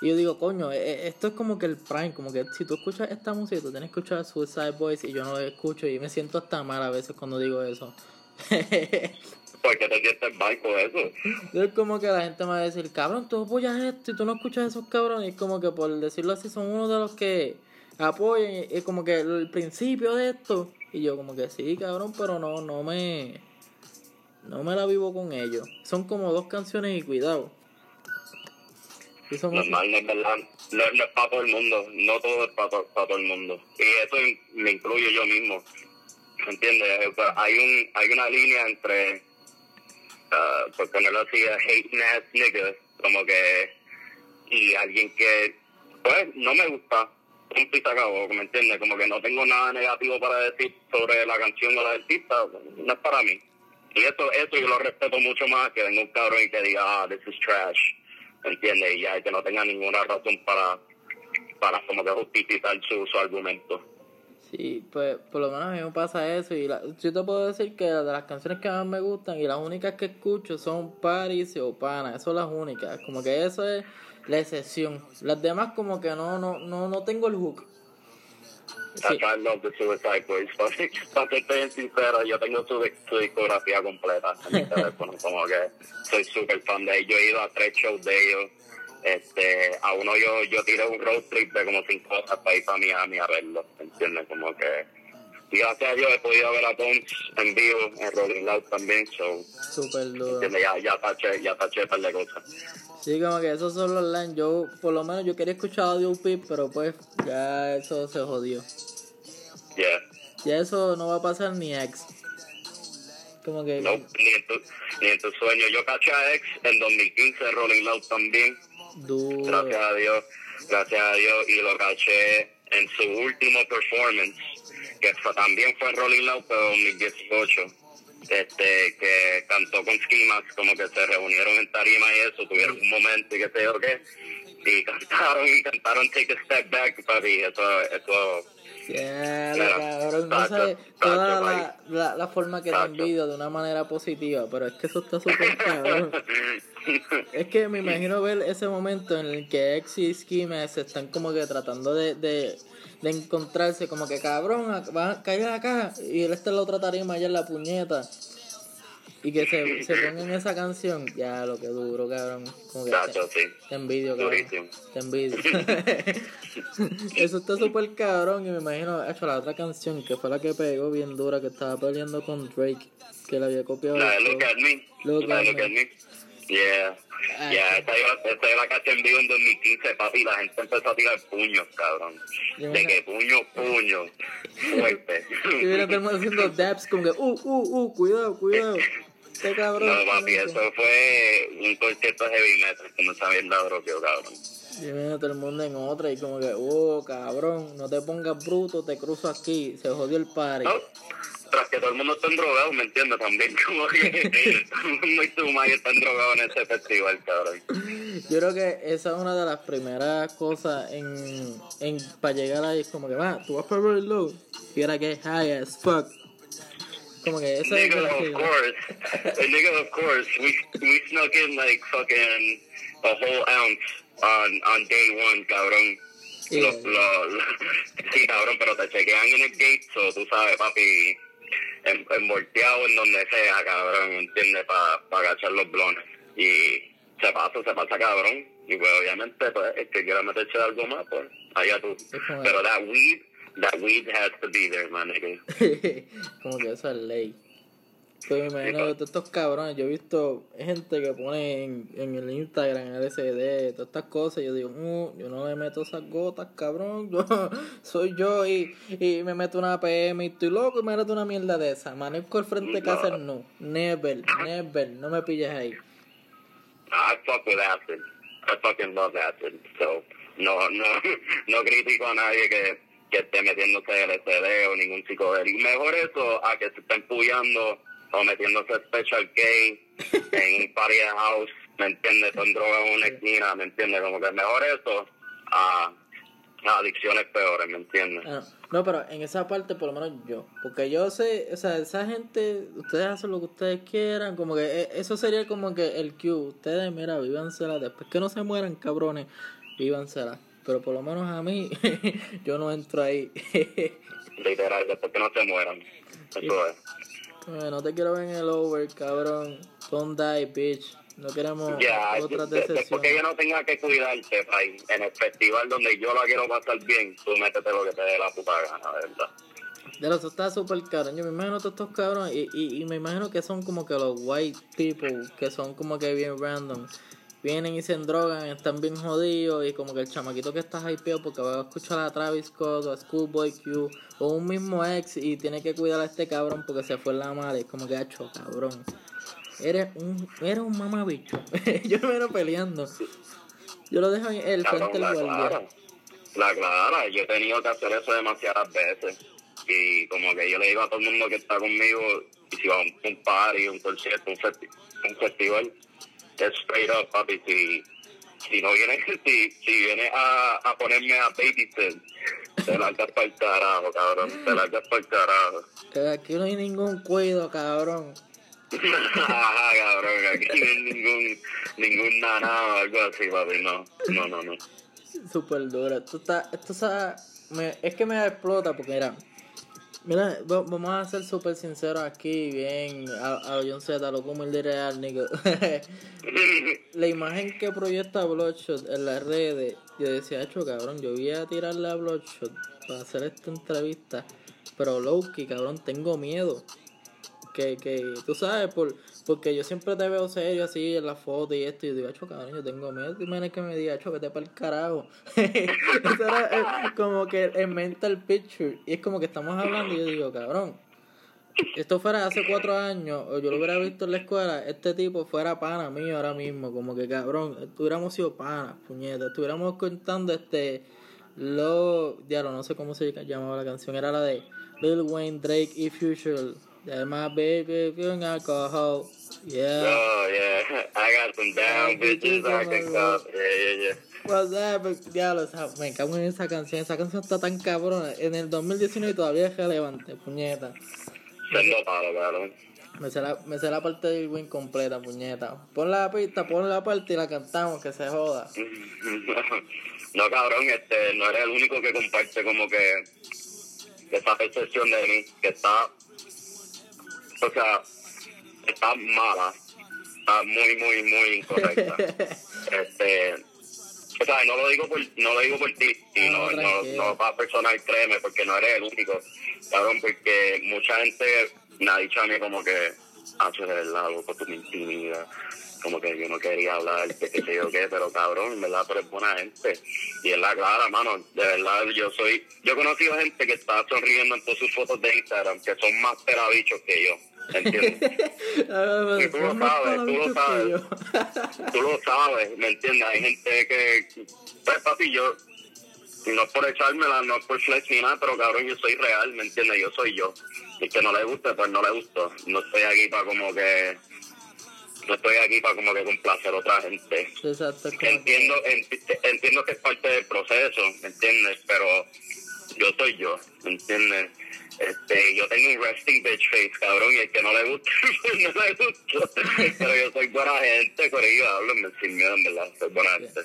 Y yo digo, coño, eh, eh, esto es como que el prime, como que si tú escuchas esta música, tú tienes que escuchar Suicide Boys y yo no lo escucho y me siento hasta mal a veces cuando digo eso. ¿Por qué te sientes mal con eso? es como que la gente me va a decir, cabrón, tú apoyas esto y tú no escuchas a esos cabrones. Y es como que por decirlo así, son uno de los que apoyan y es como que el principio de esto. Y yo como que sí, cabrón, pero no, no me... No me la vivo con ellos. Son como dos canciones y cuidado. Y son Normal, no es verdad. No, no es para todo el mundo, no todo es para, to- para todo el mundo. Y eso me incluyo yo mismo. ¿Me entiendes? Hay, un, hay una línea entre, ah, por ponerlo así, a hating ass nigga, como que, y alguien que, pues, no me gusta. Un pita acabó, ¿me entiendes? Como que no tengo nada negativo para decir sobre la canción o la artista, no es para mí. Y eso, eso yo lo respeto mucho más que venga un cabrón y que diga, ah, this is trash. ¿Me entiendes? Y ya que no tenga ninguna razón para, para como que justificar su, su argumento. Sí, pues por lo menos a mí me pasa eso. Y la, yo te puedo decir que de las canciones que más me gustan y las únicas que escucho son Paris o Pana. Esas son las únicas. Como que eso es la excepción. Las demás como que no, no, no, no tengo el hook. I love the Suicide Boys. Para estoy sincero, yo tengo su, su discografía completa en mi teléfono. Como que soy súper fan de ellos. Yo he ido a tres shows de ellos. Este, a uno yo, yo tiré un road trip de como cinco horas para ir para Miami a verlo. ¿Entiendes? Como que... Y gracias a Dios he podido ver a Bones en vivo, en Rolling Loud también. So, Súper duro. Ya, ya taché, ya taché un par de cosas. Sí, como que esos son los lines. Yo, por lo menos, yo quería escuchar Audio Pip, pero pues ya eso se jodió. Yeah. Ya eso no va a pasar ni ex. Como que. No, ni en, tu, ni en tu sueño. Yo caché a X en 2015, Rolling Loud también. Gracias a Dios, gracias a Dios. Y lo caché en su último performance, que también fue en Rolling Loud, pero 2018. Este, que cantó con Skimax, como que se reunieron en tarima y eso, tuvieron un momento y qué sé yo qué. Y cantaron, y cantaron Take a Step Back, papi. Eso, eso, Mira, cabrón, no tacho, toda la, la, la forma que te envidio de una manera positiva, pero es que eso está súper cabrón. Es que me imagino ver ese momento en el que X y se están como que tratando de, de, de encontrarse, como que cabrón, va a caer acá y él está en la otra tarima allá en la puñeta. Y que se, se pongan esa canción, ya lo que duro, cabrón. Como que Tacho, sí. te envidio, cabrón. Durísimo. Te envidio. Eso está súper cabrón. Y me imagino, hecho la otra canción que fue la que pegó bien dura, que estaba peleando con Drake, que la había copiado. La de Look at Me. Look la de Look at Me. Yeah. Ah, Yeah, esta yo, la caché en vivo en 2015, papi. La gente empezó a tirar puños, cabrón. Yo De que puño, puño. Fuerte. Y mira, todo el mundo haciendo dabs, como que, uh, uh, uh, cuidado, cuidado. Este cabrón. No, papi, eso fue un concierto heavy metal, como esa mierda dropeó, cabrón. Y mira, todo el mundo en otra, y como que, oh, cabrón, no te pongas bruto, te cruzo aquí, se jodió el party. No, tras que todo el mundo está drogado, ¿me entiendes? También como que el mundo y están drogados en ese festival, cabrón. Yo creo que esa es una de las primeras cosas en, en para llegar ahí. Es como que, va, tú vas para Rolling Low y ahora que high as fuck. Como que esa nigga, es of course. Nigga, of course. We we snuck in like fucking a whole ounce on on day one, cabrón. Yeah. Lo- lo- lo- sí, cabrón, pero te chequean en el gate, so tú sabes, papi, en, envolteado en donde sea, cabrón, ¿entiendes? Para pa agachar los blones. Y se pasa, se pasa, cabrón. Y pues obviamente, pues, el que quiera meterse algo más, pues, allá tú. Pero that weed, that weed has to be there, man, nigga. como que eso es ley. Pues me imagino que todos estos cabrones, yo he visto gente que pone en, en el Instagram, SD, todas estas cosas, y yo digo, "Mm, yo no le meto esas gotas, cabrón, yo soy yo y, y me meto una PM y estoy loco y me meto una mierda de esa. Manejo el frente de casa, no, never, never, no me pilles ahí. I fuck with acid. I fucking love acid. So, no, no, no critico a nadie que, que esté metiéndose LSD o ningún psicodélico. Mejor eso a que se estén puyando o metiéndose special K en un party house, ¿me entiendes? Con droga en una esquina, ¿me entiendes? Como que mejor eso a, a adicciones peores, ¿me entiendes? Ah, no, pero en esa parte por lo menos yo. Porque yo sé, o sea, esa gente, ustedes hacen lo que ustedes quieran, como que eh, eso sería como que el Q. Ustedes, mira, vívansela, después que no se mueran, cabrones, vívansela. Pero por lo menos a mí, yo no entro ahí. Literal, después que no se mueran. Eso es. No te quiero ver en el over, cabrón. Don't die, bitch. No queremos Ya, otras de- después que decepciones. yo no tenga que cuidarte, pay, en el festival donde yo la quiero pasar bien, tú métete lo que te dé la puta gana, ¿verdad? De los está súper caro. Yo me imagino todos estos cabrones y, y, y me imagino que son como que los white people, que son como que bien random. Vienen y se endrogan, están bien jodidos y como que el chamaquito que está hypeado porque va a escuchar a Travis Scott o a Schoolboy Q o un mismo ex y tiene que cuidar a este cabrón porque se fue en la madre. Es como que hacho, cabrón. Eres un, eres un mamabicho. Yo me veo peleando. Yo lo dejo en el Cabrón, frente del guardia. La clara, yo he tenido que hacer eso demasiadas veces. Y como que yo le digo a todo el mundo que está conmigo, y si va a un, un party, un concierto, un, festi- un festival, es straight up, papi, si, si no viene, si, si viene a, a ponerme a babysit, te largas para el carajo, cabrón, te largas para el carajo. Que Aquí no hay ningún cuido, cabrón. Ajá, cabrón, aquí no hay ningún, ningún nana o algo así, papi, no, no, no, no. Súper dura. Esto está, esto está, me, es que me explota porque mira, mira, va- vamos a ser súper sinceros aquí, bien, a, a John Z, lo humilde y real, nigga. La imagen que proyecta Bloodshot en las redes, yo decía, hecho cabrón, yo voy a tirarle a Bloodshot para hacer esta entrevista, pero Loki, cabrón, tengo miedo. Que, que tú sabes, por, porque yo siempre te veo serio así en la foto y esto, y yo digo, acho, cabrón, yo tengo miedo. Y que me diga, acho, vete para el carajo. Eso era eh, como que el mental picture. Y es como que estamos hablando y yo digo, cabrón, esto fuera hace cuatro años, o yo lo hubiera visto en la escuela, este tipo fuera pana mío ahora mismo, como que cabrón, estuviéramos sido panas, puñeta, estuviéramos contando este, lo, diablo, no sé cómo se llamaba la canción, era la de Lil Wayne, Drake y Future, además, baby, feeling alcohol, yeah. Oh, yeah. I got some down bitches I can call. Yeah, yeah, yeah. What's diablo, esa- me cago en esa canción, esa canción está tan cabrona, en el 2019 todavía es relevante, puñeta. Me sé, la, me sé la parte del win completa, puñeta. Pon la pista, pon la parte y la cantamos, que se joda. No, cabrón, este, no eres el único que comparte como que esa percepción de mí, que está, o sea, está mala, está muy, muy, muy incorrecta. este, o sea, no lo digo por, no lo digo por ti, y No, no, no, para personal, créeme, porque no eres el único, cabrón, porque mucha gente me ha dicho a mí como que, ah, de verdad, loco, tú me intimidas, como que yo no quería hablar, que qué sé yo qué, pero cabrón, en verdad, tú eres buena gente, y es la clara, mano, de verdad, yo soy, yo he conocido gente que está sonriendo en todas sus fotos de Instagram, que son más perabichos que yo, ¿entiendes? Y tú lo sabes, tú lo sabes. tú lo sabes, ¿me entiendes? Hay gente que, pues papi, yo, no es por echármela, no es por flex ni nada, pero cabrón, yo soy real, ¿me entiendes? Yo soy yo. Y que no le guste, pues no le gustó. No estoy aquí para como que no estoy aquí para como que complacer a otra gente. Exacto. Entiendo, ent- entiendo que es parte del proceso, ¿me entiendes? Pero yo soy yo, ¿me entiendes? Este, yo tengo un resting bitch face, cabrón, y el que no le gusta, no le gusta. Pero yo soy buena gente, corillo, háblenme sin miedo, en verdad, soy buena gente.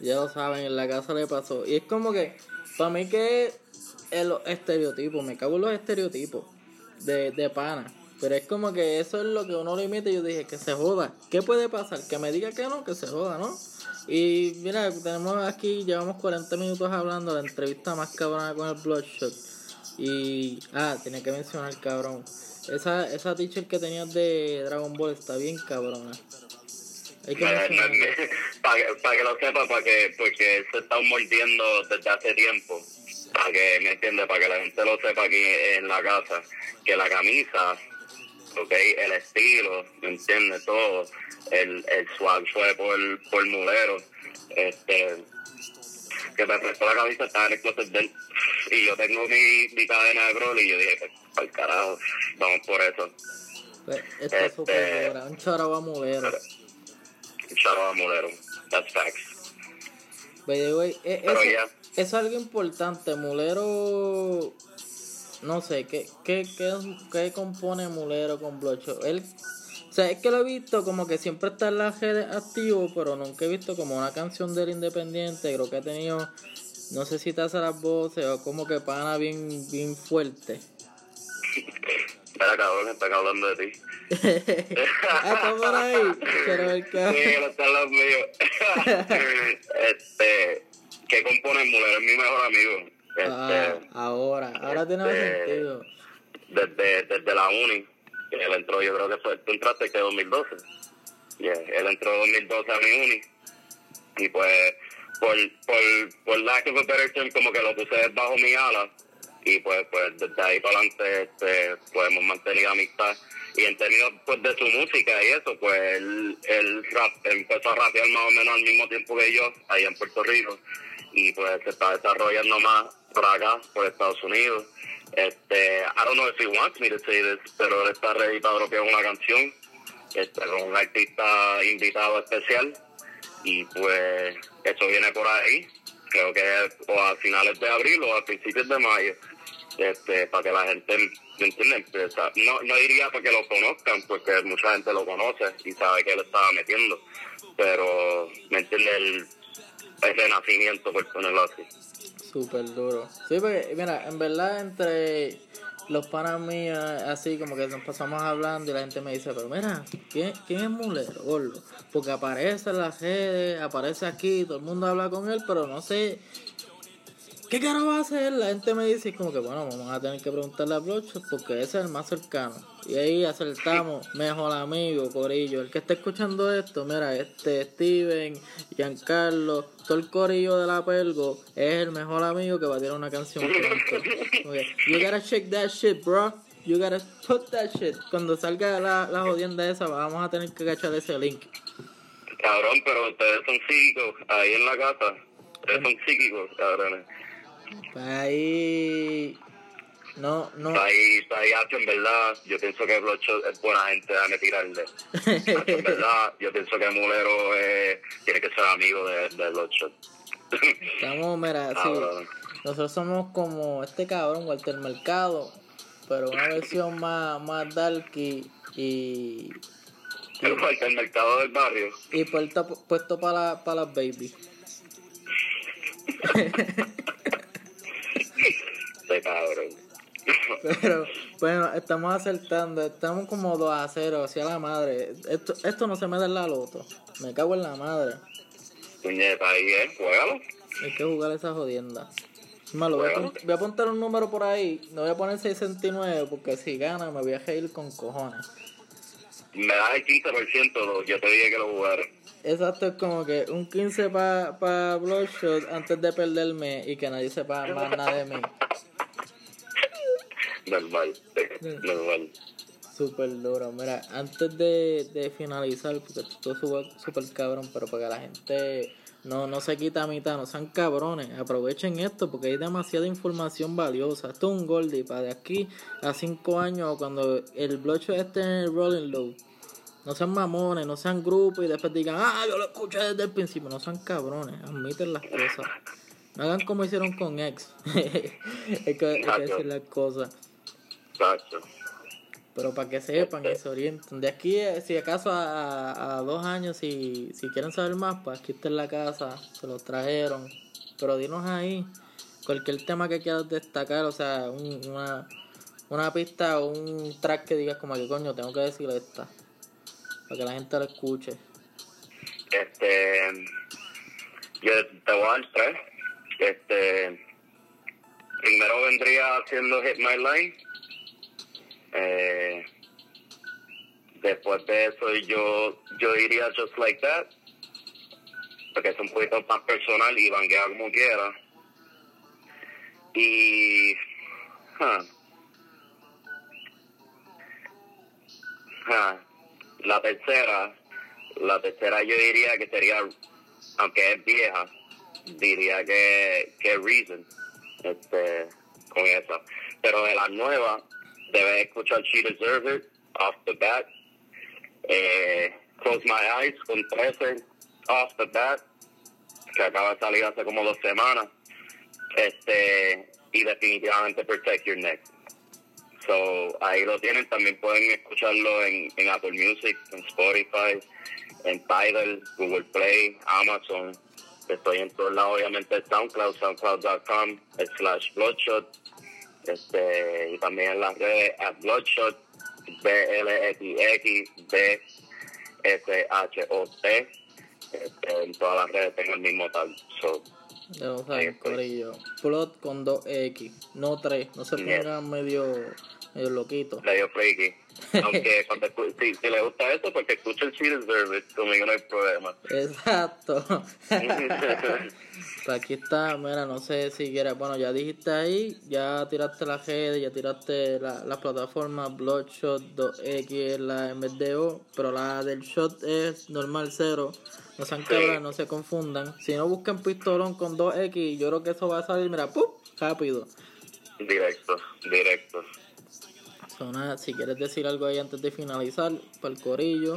ya lo saben, en la casa le pasó. Y es como que, para mí que es los estereotipos, me cago en los estereotipos de, de pana. Pero es como que eso es lo que uno le imita y yo dije, que se joda. ¿Qué puede pasar? Que me diga que no, que se joda, ¿no? Y mira, tenemos aquí, llevamos 40 minutos hablando, la entrevista más cabrona con el Bloodshot. Y, ah, tenía que mencionar, cabrón. Esa, esa teacher que tenías de Dragon Ball está bien cabrona. Hay que Para mencionarla. que, lo sepa, para que, porque él se está mordiendo desde hace tiempo. Para que, ¿me entiende? Para que la gente lo sepa aquí en la casa. Que la camisa, ok, el estilo, ¿me entiende? Todo. El, el swag fue por, por mulero. Este, que me prestó la camisa, estaba en el closet de él. Y yo tengo mi, mi cadena de Broly y yo dije, para el carajo, vamos por eso. Pues, Está Este- súper dura, un chorro mulero. Shout out a mulero. That's facts. E- Pero eso, ya. es algo importante. Mulero. No sé, ¿qué, qué, qué, qué compone Mulero con Blocho? Él. O sea, es que lo he visto como que siempre está en las redes activo, pero nunca he visto como una canción del independiente. Creo que ha tenido. No sé si te hace las voces o como que pana bien, bien fuerte. Espera, cabrón, están hablando de ti. ah, está por ahí. Quiero ver qué. Sí, no están los míos. este, ¿qué compone Mulero? Es mi mejor amigo. Este, Ah, ahora, ahora tiene más este- sentido. desde, desde la uni. Él entró, yo creo que fue, tú entraste que 2012. Yeah, él entró 2012 a mi uni. Y pues, por, por, por lack of term, como que lo puse bajo mi ala. Y pues, pues desde ahí para adelante, este, pues hemos mantenido amistad. Y en términos pues, de su música y eso, pues él, él rap, empezó a rapear más o menos al mismo tiempo que yo, allá en Puerto Rico. Y pues se está desarrollando más por acá, por Estados Unidos. Este, I don't know if he wants me to say this, pero él está ready para dropear una canción este, con un artista invitado especial. Y pues eso viene por ahí, creo que o a finales de abril o a principios de mayo, este, para que la gente. Empieza. No, no diría para que lo conozcan, porque mucha gente lo conoce y sabe que él estaba metiendo, pero, ¿me entiende? El, el renacimiento, por ponerlo así. Súper duro. Sí, porque, mira, en verdad, entre los panas míos, así como que nos pasamos hablando y la gente me dice, pero mira, ¿quién, quién es Mulero? Porque aparece en las redes, aparece aquí, todo el mundo habla con él, pero no sé. ¿Qué carajo va a hacer? La gente me dice como que bueno, vamos a tener que preguntarle a Blocho porque ese es el más cercano. Y ahí acertamos, mejor amigo, Corillo. El que está escuchando esto, mira, este Steven, Giancarlo, todo el corillo de la Pelgo es el mejor amigo que va a tirar una canción pronto. Ok, You gotta check that shit, bro. You gotta put that shit. Cuando salga la, la jodienda esa, vamos a tener que cachar ese link. Cabrón, pero ustedes son psíquicos ahí en la casa. Ustedes son psíquicos, cabrones. Ahí. No, no. Ahí, ahí, en verdad, yo pienso que Bloodshot es buena gente, déjame tirarle. En verdad, yo pienso que Mulero eh, tiene que ser amigo de, de Bloodshot. Estamos, mira, sí. Cabrón. Nosotros somos como este cabrón, Walter Mercado, pero una versión más, más dark y, y, El el mercado del barrio. y puesto, puesto para para las baby. Cabrón. Pero bueno, estamos acertando, estamos como 2 a 0 hacia la madre. Esto, esto no se me da en la loto. Me cago en la madre. Puñeta, ahí es, juégalo. Hay que jugar esa jodienda. Malo, voy, a voy apuntar un número por ahí. No voy a poner 69 porque si gana me voy a reír con cojones. Me das el 15%, lo- yo te dije que lo jugara. Exacto, es como que un 15 para pa Bloodshot antes de perderme y que nadie sepa más nada de mí. Normal, normal. Súper duro. Mira, antes de, de finalizar, porque esto es súper cabrón, pero para que la gente no, no se quita a mitad, no sean cabrones, aprovechen esto porque hay demasiada información valiosa. Esto es un Goldie para de aquí a 5 años, cuando el Bloodshot esté en el Rolling Low. No sean mamones, no sean grupos y después digan, ah, yo lo escuché desde el principio. No sean cabrones, admiten las cosas. No hagan como hicieron con ex. hay, que, hay que decir las cosas. Exacto. Pero para que sepan y se orienten. De aquí, eh, si acaso a, a dos años, si, si quieren saber más, pues aquí está en la casa, se los trajeron. Pero dinos ahí cualquier tema que quieras destacar, o sea, un, una, una pista o un track que digas como que coño, tengo que decir esta. Para que la gente lo escuche. Este, yo te voy a dar. Este, primero vendría haciendo Hit My Line. Eh, después de eso yo, yo diría Just Like That. Porque es un poquito más personal y vanguea como quiera. Y... huh. Huh. La tercera, la tercera yo diría que sería, aunque es vieja, diría que, que Reason, este, con esa. Pero de las nuevas, debes escuchar She Deserves It, Off the Bat. Eh, Close My Eyes con 13, Off the Bat, que acaba de salir hace como dos semanas. Este, y definitivamente Protect Your Neck. So, ahí lo tienen, también pueden escucharlo en, en Apple Music, en Spotify, en Tidal, Google Play, Amazon. Estoy en todos lados, obviamente, SoundCloud, soundcloud.com, slash Bloodshot. Este, y también en las redes, at Bloodshot, B-L-X-X, B-S-H-O-T. Este, en todas las redes tengo el mismo tal. So, Ya lo saben, corillo. Plot con 2X, no 3. No se pongan medio, medio loquitos. medio freaky. Aunque cuando si, si le gusta eso, porque escucha el Cheetah Service, conmigo no hay problema. Exacto. Pues aquí está, mira, no sé si quieres, bueno, ya dijiste ahí, ya tiraste la redes, ya tiraste la, las plataformas Bloodshot 2X es la MDO, pero la del shot es normal cero. No sean cabras, no se confundan. Si no buscan pistolón con 2X, yo creo que eso va a salir, mira, ¡pum! rápido. directo, directo. So, nada, si quieres decir algo ahí antes de finalizar, para el corillo.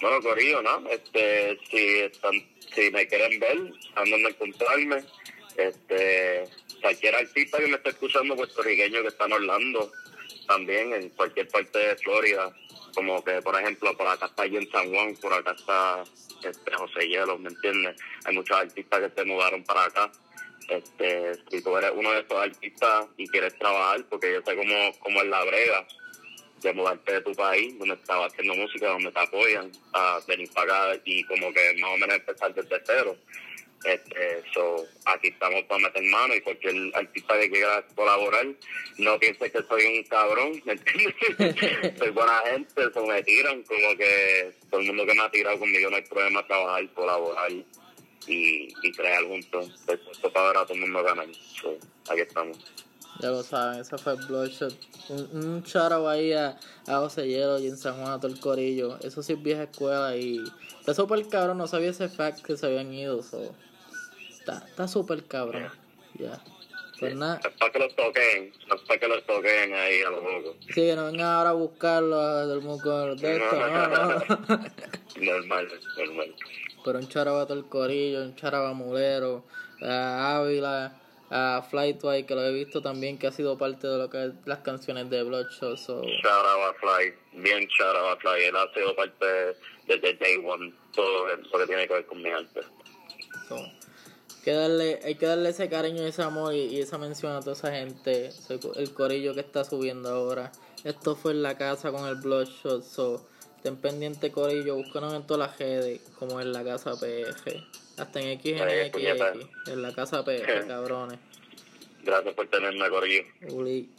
Bueno, Corillo, ¿no? Este, si están, si me quieren ver, están donde encontrarme. Este, cualquier artista que me esté escuchando puertorriqueño que está en Orlando, también en cualquier parte de Florida, como que, por ejemplo, por acá está en San Juan, por acá está este, José Hielo, ¿me entiendes? Hay muchos artistas que se mudaron para acá. Este, si tú eres uno de esos artistas y quieres trabajar, porque yo sé cómo, cómo es la brega, de mudarte de tu país, donde estabas haciendo música, donde te apoyan, a venir para acá y como que más o menos empezar desde cero. Este, so, aquí estamos para meter mano y cualquier artista que quiera colaborar, no pienses que soy un cabrón, ¿me entiendes? soy buena gente, so me tiran, como que todo el mundo que me ha tirado conmigo no hay problema trabajar, colaborar y, y crear juntos. Pues, esto para ver a todo el mundo ganar. So, aquí estamos. Ya lo saben, ese fue Bloodshot. Un, un out ahí a, a José Hielo y en San Juan a todo el corillo. Eso sí es vieja escuela y está súper cabrón, no sabía ese fact que se habían ido. So. Está, súper cabrón. Ya. Pues nada, Es para que los toquen, no es para que los toquen ahí a los locos. sí, que no vengan ahora a buscarlo a del mundo de esto, no, no. normal, normal. Pero un todo el corillo, un out a Mulero, a Ávila, a Flightway, que lo he visto también que ha sido parte de lo que es las canciones de Bloodshot. So. Fly, bien shout out a Fly, él ha sido parte desde day one, todo eso que tiene que ver con mi arte. So, que darle, hay que darle ese cariño y ese amor y, y esa mención a toda esa gente, el corillo que está subiendo ahora. Esto fue en la casa con el Bloodshot, so, estén pendiente corillo, búscanos en todas las redes, como en la casa PF, hasta en. XNXX, en la casa PF, cabrones. Gracias por tenerme, Corillo. Uli.